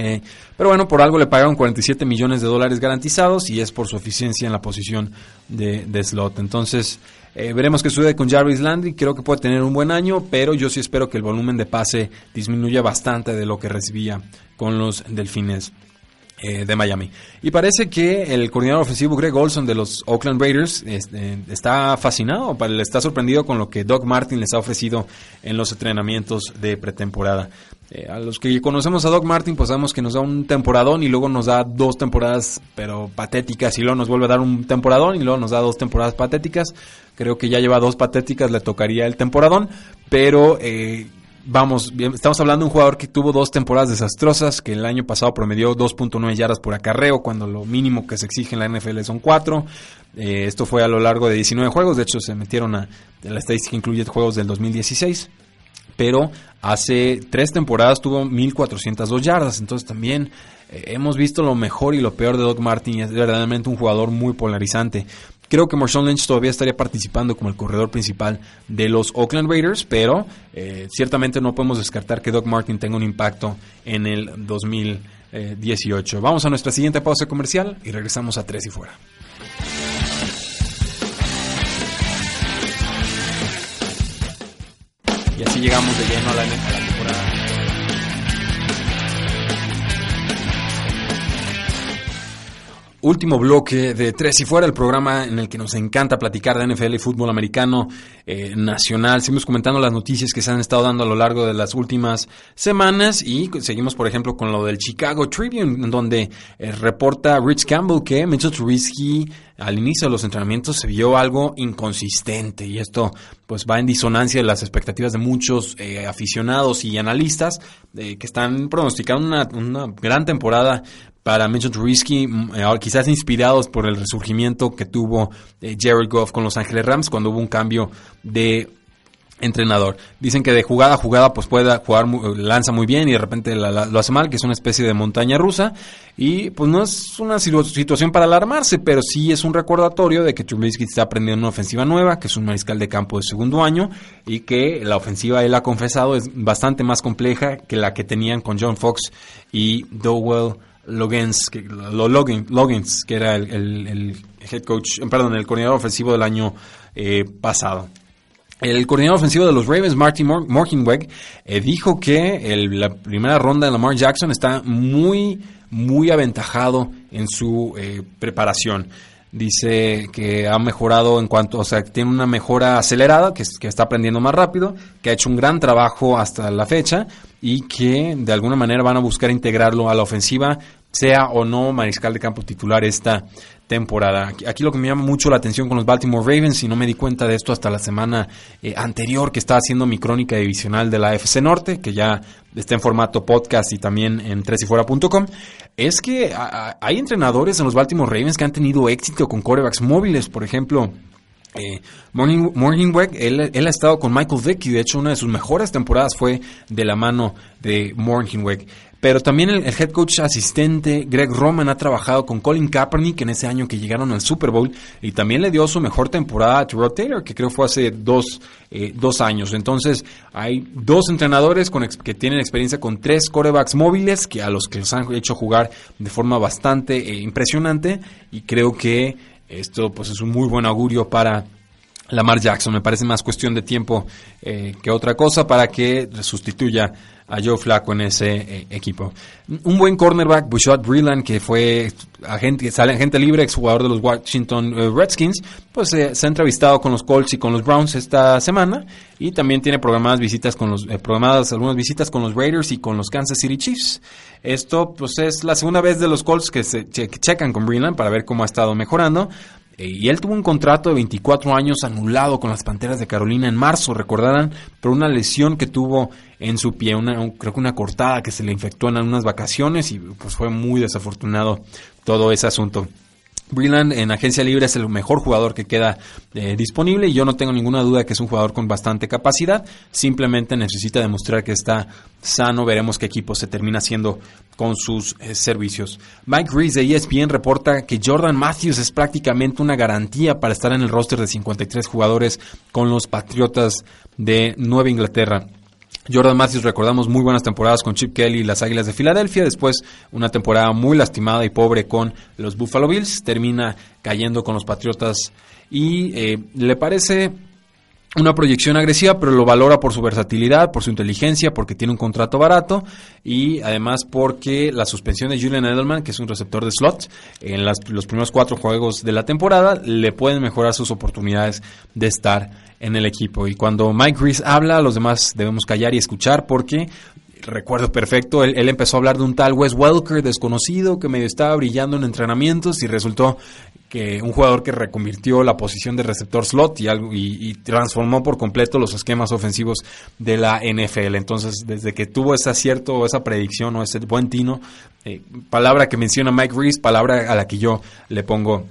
Eh, pero bueno, por algo le pagaron 47 millones de dólares garantizados y es por su eficiencia en la posición de, slot. Entonces, eh, veremos qué sucede con Jarvis Landry. Creo que puede tener un buen año, pero yo sí espero que el volumen de pase disminuya bastante de lo que recibía con los Delfines eh, de Miami. Y parece que el coordinador ofensivo Greg Olson de los Oakland Raiders este, está fascinado, está sorprendido con lo que Doug Martin les ha ofrecido en los entrenamientos de pretemporada. Eh, a los que conocemos a Doug Martin, pues sabemos que nos da un temporadón y luego nos da dos temporadas, pero patéticas, y luego nos vuelve a dar un temporadón y luego nos da dos temporadas patéticas. Creo que ya lleva dos patéticas, le tocaría el temporadón, pero eh, vamos, estamos hablando de un jugador que tuvo dos temporadas desastrosas, que el año pasado promedió 2.9 yardas por acarreo, cuando lo mínimo que se exige en la NFL son 4. Eh, esto fue a lo largo de 19 juegos, de hecho se metieron a, la estadística incluye juegos del 2016. Pero hace tres temporadas tuvo 1.402 yardas, entonces también eh, hemos visto lo mejor y lo peor de Doug Martin, es verdaderamente un jugador muy polarizante. Creo que Marshawn Lynch todavía estaría participando como el corredor principal de los Oakland Raiders, pero eh, ciertamente no podemos descartar que Doc Martin tenga un impacto en el 2018. Vamos a nuestra siguiente pausa comercial y regresamos a Tres y Fuera. Y así llegamos de lleno a la, a la temporada último bloque de Tres y Fuera, el programa en el que nos encanta platicar de NFL y fútbol americano eh, nacional. Seguimos comentando las noticias que se han estado dando a lo largo de las últimas semanas y seguimos, por ejemplo, con lo del Chicago Tribune, donde eh, reporta Rich Campbell que Mitchell Trubisky al inicio de los entrenamientos se vio algo inconsistente y esto pues va en disonancia de las expectativas de muchos eh, aficionados y analistas que están pronosticando una gran temporada para Mitchell Trubisky, mm, eh, quizás inspirados por el resurgimiento que tuvo eh, Jared Goff con Los Ángeles Rams cuando hubo un cambio de entrenador. Dicen que de jugada a jugada pues puede jugar, lanza muy bien y de repente lo hace mal, que es una especie de montaña rusa y pues no es una situación para alarmarse, pero sí es un recordatorio de que Trubisky está aprendiendo una ofensiva nueva, que es un mariscal de campo de segundo año y que la ofensiva él ha confesado es bastante más compleja que la que tenían con John Fox y Dowell Logans, que, Logans, que era el, head coach, perdón, el coordinador ofensivo del año eh, pasado. El coordinador ofensivo de los Ravens, Martin Morkenweg, eh, dijo que la primera ronda de Lamar Jackson está muy, muy aventajado en su eh, preparación. Dice que ha mejorado en cuanto, o sea, tiene una mejora acelerada, que está aprendiendo más rápido, que ha hecho un gran trabajo hasta la fecha y que de alguna manera van a buscar integrarlo a la ofensiva sea o no mariscal de campo titular esta temporada. Aquí lo que me llama mucho la atención con los Baltimore Ravens, y no me di cuenta de esto hasta la semana eh, anterior que estaba haciendo mi crónica divisional de la FC Norte, que ya está en formato podcast y también en tresifuera.com, es que hay entrenadores en los Baltimore Ravens que han tenido éxito con corebacks móviles, por ejemplo. Eh, Morning, Morning él, él, ha estado con Michael Vick y de hecho una de sus mejores temporadas fue de la mano de Morning pero también el, head coach asistente Greg Roman ha trabajado con Colin Kaepernick en ese año que llegaron al Super Bowl y también le dio su mejor temporada a Terrell Taylor, que creo fue hace dos, eh, dos años. Entonces hay dos entrenadores con que tienen experiencia con tres corebacks móviles que a los que los han hecho jugar de forma bastante eh, impresionante y creo que esto pues es un muy buen augurio para Lamar Jackson. Me parece más cuestión de tiempo eh, que otra cosa para que sustituya a Joe Flacco en ese eh, equipo. Un buen cornerback, Bushot Breland, que fue agente, sale agente libre, exjugador de los Washington eh, Redskins, pues se ha entrevistado con los Colts y con los Browns esta semana y también tiene programadas visitas con los programadas algunas visitas con los Raiders y con los Kansas City Chiefs. Esto pues es la segunda vez de los Colts que se checan con Breland para ver cómo ha estado mejorando. Eh, y él tuvo un contrato de 24 años anulado con las Panteras de Carolina en marzo, recordarán, por una lesión que tuvo en su pie, una, creo que una cortada que se le infectó en unas vacaciones y pues fue muy desafortunado todo ese asunto. Breland en agencia libre es el mejor jugador que queda eh, disponible y yo no tengo ninguna duda que es un jugador con bastante capacidad. Simplemente necesita demostrar que está sano. Veremos qué equipo se termina haciendo con sus eh, servicios. Mike Reese de ESPN reporta que Jordan Matthews es prácticamente una garantía para estar en el roster de 53 jugadores con los Patriotas de Nueva Inglaterra. Jordan Matthews, recordamos muy buenas temporadas con Chip Kelly y las Águilas de Filadelfia. Después, una temporada muy lastimada y pobre con los Buffalo Bills. Termina cayendo con los Patriotas y eh, le parece una proyección agresiva, pero lo valora por su versatilidad, por su inteligencia, porque tiene un contrato barato y además porque la suspensión de Julian Edelman, que es un receptor de slot, en los primeros cuatro juegos de la temporada le pueden mejorar sus oportunidades de estar en el equipo. Y cuando Mike Reese habla, los demás debemos callar y escuchar porque recuerdo perfecto, él, empezó a hablar de un tal Wes Welker desconocido que medio estaba brillando en entrenamientos y resultó que un jugador que reconvirtió la posición de receptor slot y, algo, y, transformó por completo los esquemas ofensivos de la NFL. Entonces, desde que tuvo ese acierto o esa predicción o ese buen tino, eh, palabra que menciona Mike Reese, palabra a la que yo le pongo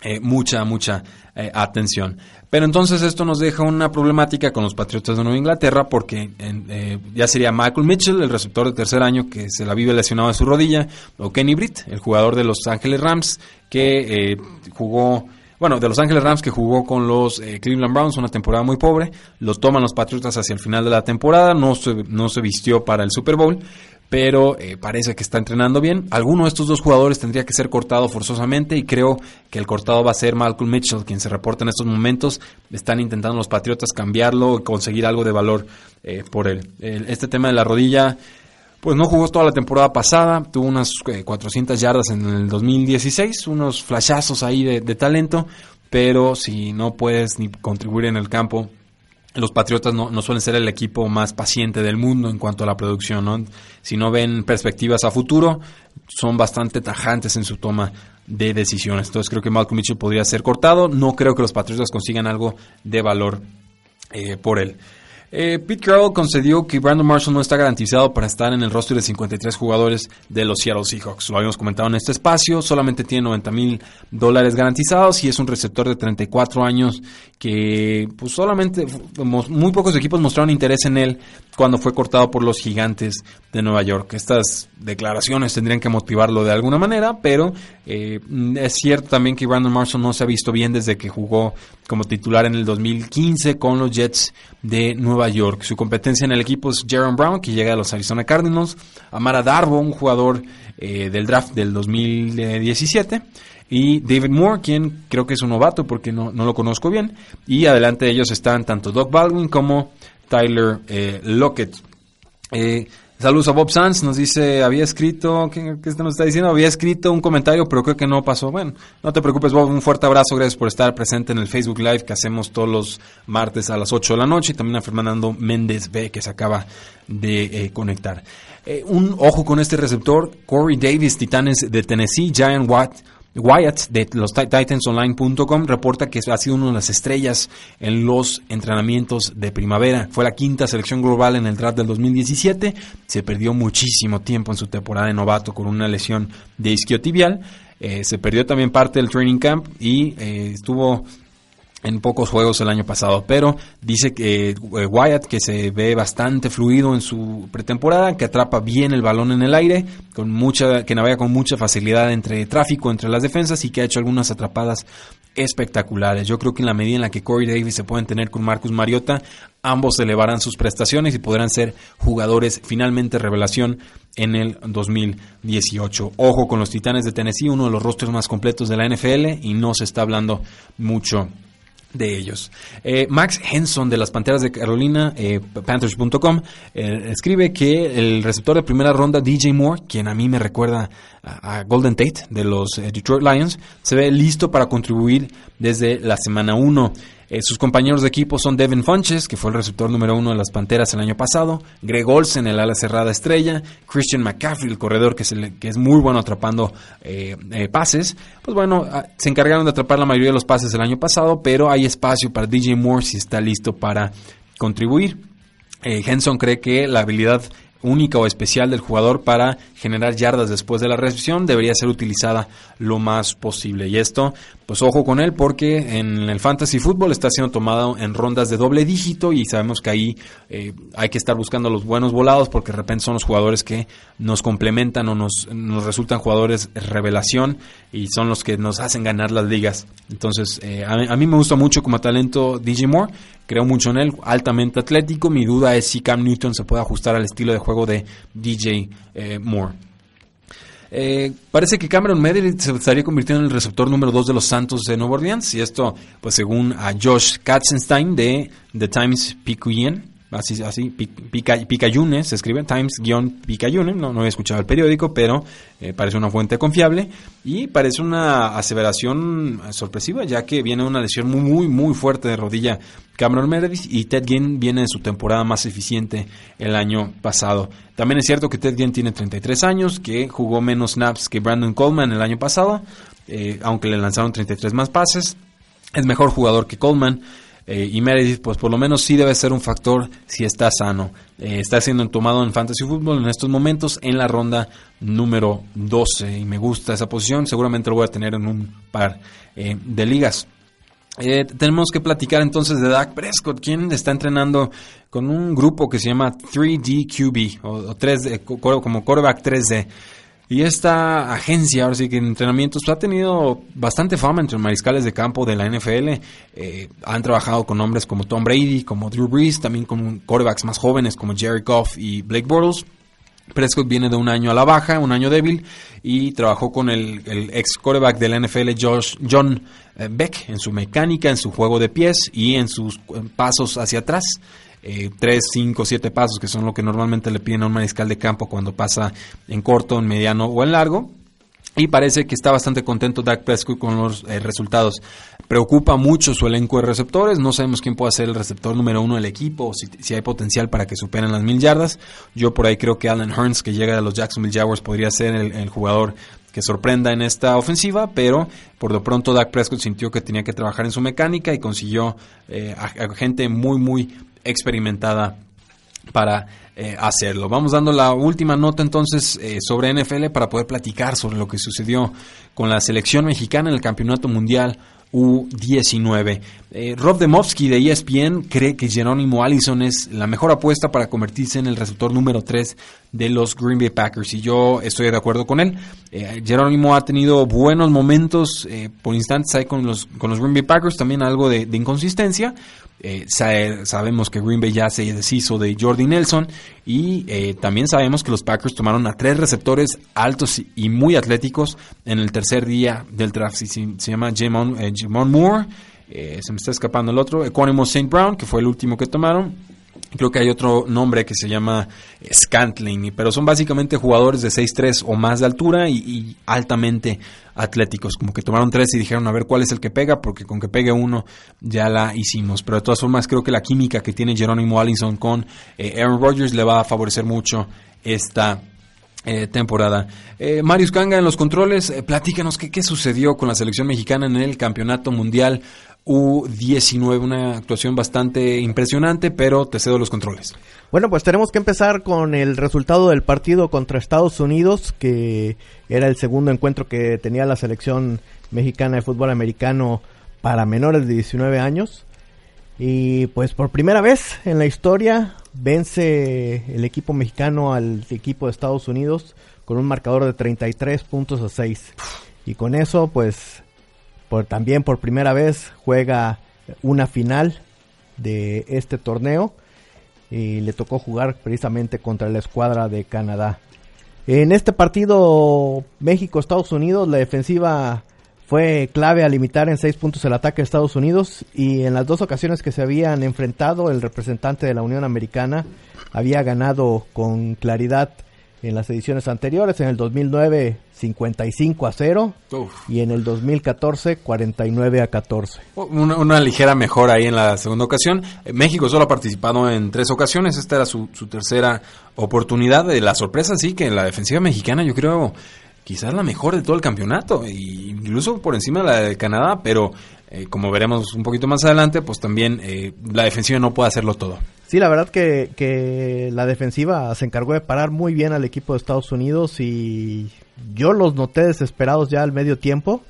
eh, mucha, mucha eh, atención. Pero entonces esto nos deja una problemática con los Patriotas de Nueva Inglaterra porque eh, ya sería Michael Mitchell, el receptor de tercer año que se la vive lesionado de su rodilla, o Kenny Britt, el jugador de Los Ángeles Rams que eh, jugó bueno, de Los Ángeles Rams que jugó con los eh, Cleveland Browns una temporada muy pobre, lo toman los Patriotas hacia el final de la temporada, no no se vistió para el Super Bowl, pero eh, parece que está entrenando bien. Alguno de estos dos jugadores tendría que ser cortado forzosamente y creo que el cortado va a ser Malcolm Mitchell, quien se reporta en estos momentos. Están intentando los Patriotas cambiarlo y conseguir algo de valor eh, por él. Este tema de la rodilla, pues no jugó toda la temporada pasada, tuvo unas 400 eh, yardas en el 2016, unos flashazos ahí de, de talento, pero si no puedes ni contribuir en el campo, los Patriotas no, suelen ser el equipo más paciente del mundo en cuanto a la producción. ¿no? Si no ven perspectivas a futuro, son bastante tajantes en su toma de decisiones. Entonces creo que Malcolm Mitchell podría ser cortado. No creo que los Patriotas consigan algo de valor eh, por él. Eh, Pete Carroll concedió que Brandon Marshall no está garantizado para estar en el roster de 53 jugadores de los Seattle Seahawks. Lo habíamos comentado en este espacio, solamente tiene 90 mil dólares garantizados y es un receptor de 34 años que pues solamente muy pocos equipos mostraron interés en él cuando fue cortado por los gigantes de Nueva York. Estas declaraciones tendrían que motivarlo de alguna manera, pero eh, es cierto también que Brandon Marshall no se ha visto bien desde que jugó como titular en el 2015 con los Jets de Nueva York. Su competencia en el equipo es Jaron Brown, que llega a los Arizona Cardinals, Amara Darbo, un jugador eh, del draft del 2017, y David Moore, quien creo que es un novato porque no, no lo conozco bien, y adelante de ellos están tanto Doug Baldwin como Tyler eh, Lockett. Eh, Saludos a Bob Sanz, nos dice, había escrito, ¿qué, ¿qué, nos está diciendo? Había escrito un comentario, pero creo que no pasó. Bueno, no te preocupes, Bob, un fuerte abrazo, gracias por estar presente en el Facebook Live que hacemos todos los martes a las 8 de la noche y también a Fernando Méndez B que se acaba de eh, conectar. Eh, un ojo con este receptor, Corey Davis, Titanes de Tennessee, Giant Watt, Wyatt de los titansonline.com reporta que ha sido una de las estrellas en los entrenamientos de primavera. Fue la quinta selección global en el draft del 2017. Se perdió muchísimo tiempo en su temporada de novato con una lesión de isquiotibial. Eh, se perdió también parte del training camp y eh, estuvo en pocos juegos el año pasado, pero dice que eh, Wyatt que se ve bastante fluido en su pretemporada, que atrapa bien el balón en el aire, con mucha que navega con mucha facilidad entre tráfico entre las defensas y que ha hecho algunas atrapadas espectaculares. Yo creo que en la medida en la que Corey Davis se pueden tener con Marcus Mariota, ambos elevarán sus prestaciones y podrán ser jugadores finalmente revelación en el 2018. Ojo con los Titanes de Tennessee, uno de los rostros más completos de la NFL y no se está hablando mucho de ellos. Eh, Max Henson de las Panteras de Carolina, eh, Panthers.com, eh, escribe que el receptor de primera ronda, DJ Moore, quien a mí me recuerda a, Golden Tate de los Detroit Lions, se ve listo para contribuir desde la semana 1. Eh, sus compañeros de equipo son Devin Funches, que fue el receptor número uno de las Panteras el año pasado, Greg Olsen, el ala cerrada estrella, Christian McCaffrey, el corredor que, es muy bueno atrapando eh, eh, pases. Pues bueno, ah, se encargaron de atrapar la mayoría de los pases el año pasado, pero hay espacio para DJ Moore si está listo para contribuir. Henson cree que la habilidad única o especial del jugador para generar yardas después de la recepción debería ser utilizada lo más posible. Y esto, pues ojo con él porque en el fantasy fútbol está siendo tomado en rondas de doble dígito y sabemos que ahí eh, hay que estar buscando los buenos volados porque de repente son los jugadores que nos complementan o nos, nos resultan jugadores revelación y son los que nos hacen ganar las ligas. Entonces, eh, a, a, mí me gusta mucho como talento DJ Moore creo mucho en él, altamente atlético. Mi duda es si Cam Newton se puede ajustar al estilo de juego de DJ eh, Moore. Eh, parece que Cameron Medley se estaría convirtiendo en el receptor número 2 de los Santos de Nueva Orleans. Y esto, pues según a Josh Katzenstein de The Times Picayune, así, así Picayune, se escribe Times-Picayune, no, no he escuchado el periódico, pero eh, parece una fuente confiable y parece una aseveración sorpresiva, ya que viene una lesión muy, muy, muy fuerte de rodilla Cameron Meredith y Ted Ginn viene en su temporada más eficiente el año pasado. También es cierto que Ted Ginn tiene 33 años, que jugó menos snaps que Brandon Coleman el año pasado, eh, aunque le lanzaron 33 más pases. Es mejor jugador que Coleman. Eh, y Meredith, pues por lo menos sí debe ser un factor si está sano. Eh, está siendo tomado en Fantasy Football en estos momentos en la ronda número 12 y me gusta esa posición. Seguramente lo voy a tener en un par de ligas. Eh, tenemos que platicar entonces de Dak Prescott, quien está entrenando con un grupo que se llama 3D QB o, 3D, como quarterback 3D. Y esta agencia, ahora sí que en entrenamientos, ha tenido bastante fama entre mariscales de campo de la NFL. Eh, han trabajado con hombres como Tom Brady, como Drew Brees, también con quarterbacks más jóvenes como Jerry Goff y Blake Bortles. Prescott viene de un año a la baja, un año débil, y trabajó con el, ex quarterback de la NFL, Josh, John eh, Beck, en su mecánica, en su juego de pies y en sus pasos hacia atrás. Eh, tres, cinco, siete pasos, que son lo que normalmente le piden a un mariscal de campo cuando pasa en corto, en mediano o en largo. Y parece que está bastante contento Dak Prescott con los eh, resultados. Preocupa mucho su elenco de receptores. No sabemos quién puede ser el receptor número uno del equipo o si, hay potencial para que superen las mil yardas. Yo por ahí creo que Allen Hearns, que llega de los Jacksonville Jaguars, podría ser el, jugador que sorprenda en esta ofensiva, pero por lo pronto Dak Prescott sintió que tenía que trabajar en su mecánica y consiguió eh, a gente muy, muy experimentada para eh, hacerlo. Vamos dando la última nota entonces eh, sobre NFL para poder platicar sobre lo que sucedió con la selección mexicana en el Campeonato Mundial U19. Eh, Rob Demovsky de ESPN cree que Jerónimo Allison es la mejor apuesta para convertirse en el receptor número 3 de los Green Bay Packers y yo estoy de acuerdo con él. Jerónimo ha tenido buenos momentos por instantes ahí con los, con los Green Bay Packers, también algo de inconsistencia, eh, sabemos que Green Bay ya se deshizo de Jordi Nelson y eh, también sabemos que los Packers tomaron a tres receptores altos y muy atléticos en el tercer día del draft. Se, llama Jamon, eh, Moore, se me está escapando el otro, Equanimo St. Brown, que fue el último que tomaron, Creo que hay otro nombre que se llama Scantling, pero son básicamente jugadores de 6'3 o más de altura y, altamente atléticos. Como que tomaron tres y dijeron a ver cuál es el que pega, porque con que pegue uno ya la hicimos. Pero de todas formas, creo que la química que tiene Jerónimo Allison con eh, Aaron Rodgers le va a favorecer mucho esta eh, temporada. Eh, Marius Kanga en los controles, eh, platícanos qué, qué sucedió con la selección mexicana en el Campeonato Mundial U19, una actuación bastante impresionante, pero te cedo los controles. Bueno, pues tenemos que empezar con el resultado del partido contra Estados Unidos, que era el segundo encuentro que tenía la selección mexicana de fútbol americano para menores de 19 años. Y pues por primera vez en la historia vence el equipo mexicano al equipo de Estados Unidos con un marcador de 33 puntos a 6. Y con eso pues también por primera vez juega una final de este torneo y le tocó jugar precisamente contra la escuadra de Canadá. En este partido México-Estados Unidos la defensiva fue clave a limitar en seis puntos el ataque de Estados Unidos y en las dos ocasiones que se habían enfrentado el representante de la Unión Americana había ganado con claridad en las ediciones anteriores, en el 2009 55 a 0 y en el 2014 49 a 14. Una, ligera mejora ahí en la segunda ocasión. México solo ha participado en tres ocasiones, esta era su, su tercera oportunidad. De la sorpresa sí que en la defensiva mexicana yo creo quizás la mejor de todo el campeonato, incluso por encima de la de Canadá, pero eh, como veremos un poquito más adelante, pues también eh, la defensiva no puede hacerlo todo. Sí, la verdad que, que la defensiva se encargó de parar muy bien al equipo de Estados Unidos y yo los noté desesperados ya al medio tiempo,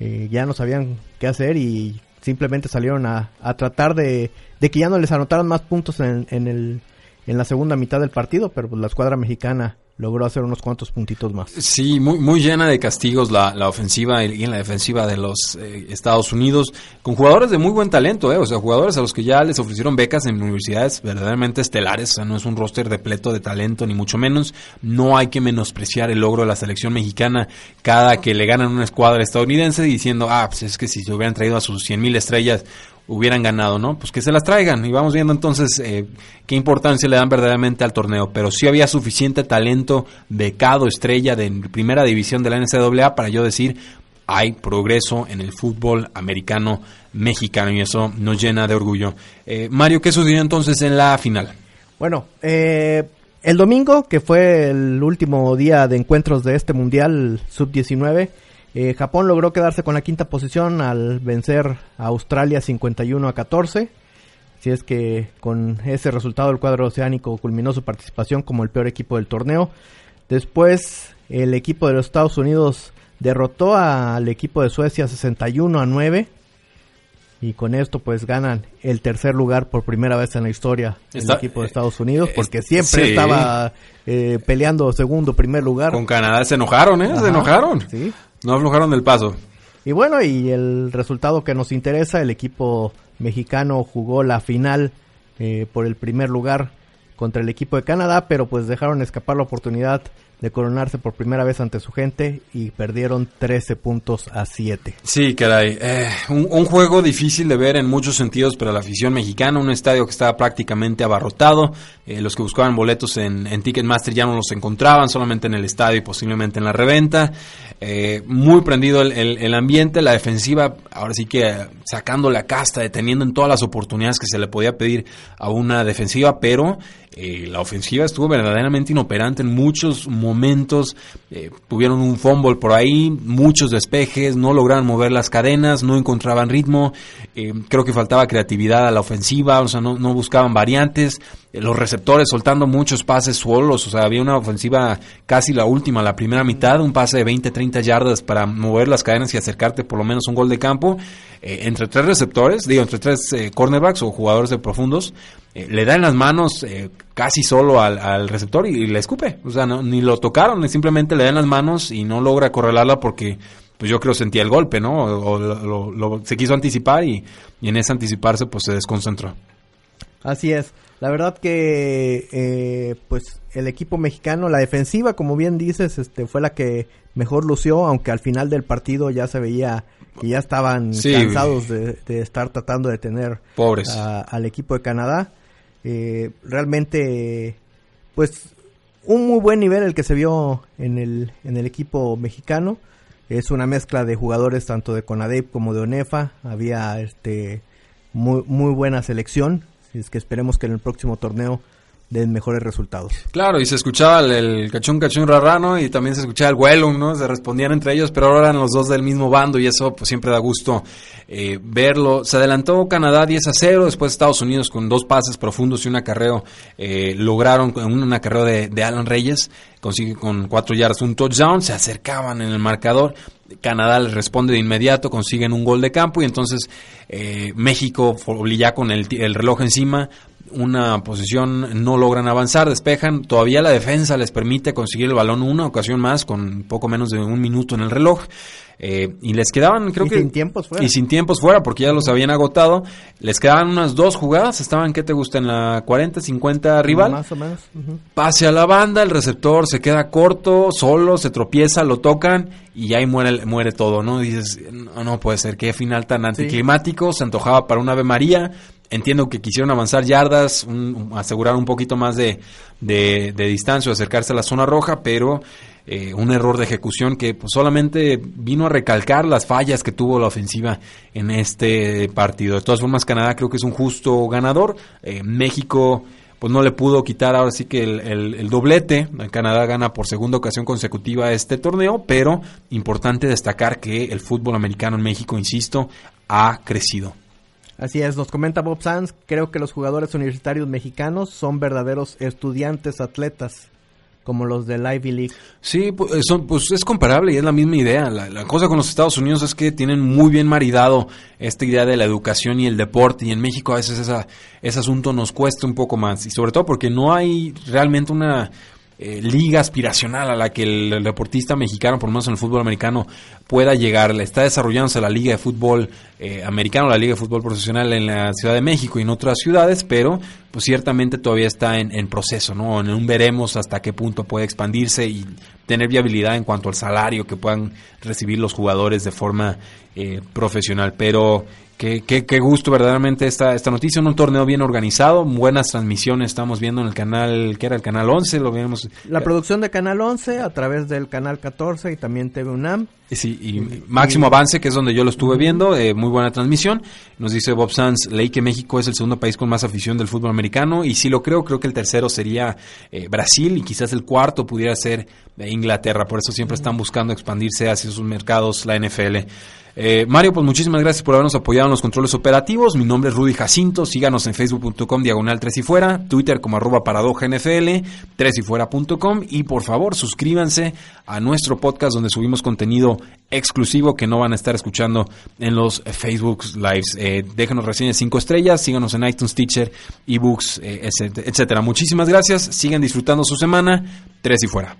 eh, ya no sabían qué hacer y simplemente salieron a, a tratar de, de, que ya no les anotaran más puntos en, en, el, en la segunda mitad del partido, pero pues la escuadra mexicana logró hacer unos cuantos puntitos más. Sí, muy, muy llena de castigos la, la ofensiva y en la defensiva de los eh, Estados Unidos, con jugadores de muy buen talento, eh, o sea, jugadores a los que ya les ofrecieron becas en universidades verdaderamente estelares, o sea, no es un roster repleto de talento, ni mucho menos. No hay que menospreciar el logro de la selección mexicana cada que le ganan una escuadra estadounidense diciendo, ah, pues es que si se hubieran traído a sus 100 mil estrellas, hubieran ganado, ¿no? Pues que se las traigan y vamos viendo entonces eh, qué importancia le dan verdaderamente al torneo. Pero sí había suficiente talento becado, estrella de primera división de la NCAA para yo decir, hay progreso en el fútbol americano mexicano y eso nos llena de orgullo. Eh, Mario, ¿qué sucedió entonces en la final? Bueno, eh, el domingo, que fue el último día de encuentros de este Mundial Sub-19, eh, Japón logró quedarse con la quinta posición al vencer a Australia 51 a 14. Si es que con ese resultado el cuadro oceánico culminó su participación como el peor equipo del torneo. Después el equipo de los Estados Unidos derrotó al equipo de Suecia 61 a 9 y con esto pues ganan el tercer lugar por primera vez en la historia del equipo de Estados Unidos porque siempre estaba eh, peleando segundo primer lugar. Con Canadá se enojaron eh se enojaron. Sí no aflojaron del paso. Y bueno, y el resultado que nos interesa, el equipo mexicano jugó la final eh, por el primer lugar contra el equipo de Canadá, pero pues dejaron escapar la oportunidad de coronarse por primera vez ante su gente y perdieron 13 puntos a 7. Sí, caray. Eh, un, juego difícil de ver en muchos sentidos para la afición mexicana, un estadio que estaba prácticamente abarrotado, eh, los que buscaban boletos en, Ticketmaster ya no los encontraban, solamente en el estadio y posiblemente en la reventa. Eh, muy prendido el, el, ambiente, la defensiva, ahora sí que sacando la casta, deteniendo en todas las oportunidades que se le podía pedir a una defensiva, pero eh, la ofensiva estuvo verdaderamente inoperante en muchos momentos. Eh, tuvieron un fumble por ahí, muchos despejes, no lograron mover las cadenas, no encontraban ritmo. Eh, creo que faltaba creatividad a la ofensiva, o sea, no, no buscaban variantes los receptores soltando muchos pases solos, o sea, había una ofensiva casi la última, la primera mitad, un pase de 20, 30 yardas para mover las cadenas y acercarte por lo menos un gol de campo, eh, entre tres receptores, digo, entre tres eh, cornerbacks o jugadores de profundos, eh, le da en las manos casi solo al, receptor y, le escupe, o sea, ni lo tocaron, simplemente le da en las manos y no logra correlarla porque pues yo creo sentía el golpe, ¿no? O, se quiso anticipar y, y en ese anticiparse pues se desconcentró. Así es. La verdad que eh, pues el equipo mexicano, la defensiva, como bien dices, este fue la que mejor lució, aunque al final del partido ya se veía que ya estaban cansados de, estar tratando de tener Pobres. al equipo de Canadá. Eh, realmente, pues un muy buen nivel el que se vio en el, en el equipo mexicano. Es una mezcla de jugadores tanto de Conadep como de Onefa. Había este muy, muy buena selección es que esperemos que en el próximo torneo den mejores resultados. Claro, y se escuchaba el, cachón cachón rarano y también se escuchaba el vuelo, ¿no? Se respondían entre ellos, pero ahora eran los dos del mismo bando y eso pues siempre da gusto eh, verlo. Se adelantó Canadá 10 a 0, después Estados Unidos con dos pases profundos y un acarreo eh, lograron un acarreo de, de Alan Reyes, consigue con cuatro yardas un touchdown, se acercaban en el marcador Canadá les responde de inmediato, consiguen un gol de campo y entonces eh, México ya con el, reloj encima una posición no logran avanzar, despejan, todavía la defensa les permite conseguir el balón una ocasión más con poco menos de un minuto en el reloj. Eh, y les quedaban, creo y que. sin tiempos fuera. Y sin tiempos fuera, porque ya los habían agotado. Les quedaban unas dos jugadas. Estaban, ¿qué te gusta? En la 40, 50 rival. Más o menos. Pase a la banda, el receptor se queda corto, solo, se tropieza, lo tocan y ahí muere, muere todo, ¿no? dices, no, no puede ser, qué final tan anticlimático. Se antojaba para un Ave María. Entiendo que quisieron avanzar yardas, un- asegurar un poquito más de, de, de distancia acercarse a la zona roja, pero eh, un error de ejecución que pues, solamente vino a recalcar las fallas que tuvo la ofensiva en este partido. De todas formas, Canadá creo que es un justo ganador. Eh, México pues no le pudo quitar ahora sí que el, el- el doblete. Canadá gana por segunda ocasión consecutiva este torneo, pero importante destacar que el fútbol americano en México, insisto, ha crecido. Así es, nos comenta Bob Sanz, creo que los jugadores universitarios mexicanos son verdaderos estudiantes atletas, como los del Ivy League. Sí, pues, pues es comparable y es la misma idea. La, cosa con los Estados Unidos es que tienen muy bien maridado esta idea de la educación y el deporte y en México a veces ese asunto nos cuesta un poco más y sobre todo porque no hay realmente una eh, liga aspiracional a la que el, deportista mexicano, por lo menos en el fútbol americano, pueda llegar. Le Está desarrollándose la liga de fútbol eh, americano, la liga de fútbol profesional en la Ciudad de México y en otras ciudades, pero pues ciertamente todavía está en, en proceso, ¿no? En un veremos hasta qué punto puede expandirse y tener viabilidad en cuanto al salario que puedan recibir los jugadores de forma eh, profesional. Pero qué, qué, qué gusto verdaderamente esta, esta noticia, un torneo bien organizado, buenas transmisiones estamos viendo en el canal, que era el canal 11, lo vemos. La producción de Canal 11 a través del Canal 14 y también TV UNAM. Sí, y Máximo Avance, que es donde yo lo estuve viendo, eh, muy buena transmisión. Nos dice Bob Sanz, leí que México es el segundo país con más afición del fútbol americano, y sí lo creo, creo que el tercero sería eh, Brasil, y quizás el cuarto pudiera ser eh, Inglaterra, por eso siempre están buscando expandirse hacia sus mercados la NFL. Eh, Mario, pues muchísimas gracias por habernos apoyado en los controles operativos. Mi nombre es Rudy Jacinto. Síganos en facebook.com diagonal 3 y fuera, Twitter como arroba paradoja NFL, 3 y fuera.com y por favor suscríbanse a nuestro podcast donde subimos contenido exclusivo que no van a estar escuchando en los Facebook Lives. Eh, déjenos reseñas 5 estrellas, síganos en iTunes Teacher, ebooks, eh, etcétera. Muchísimas gracias. Sigan disfrutando su semana. 3 y fuera.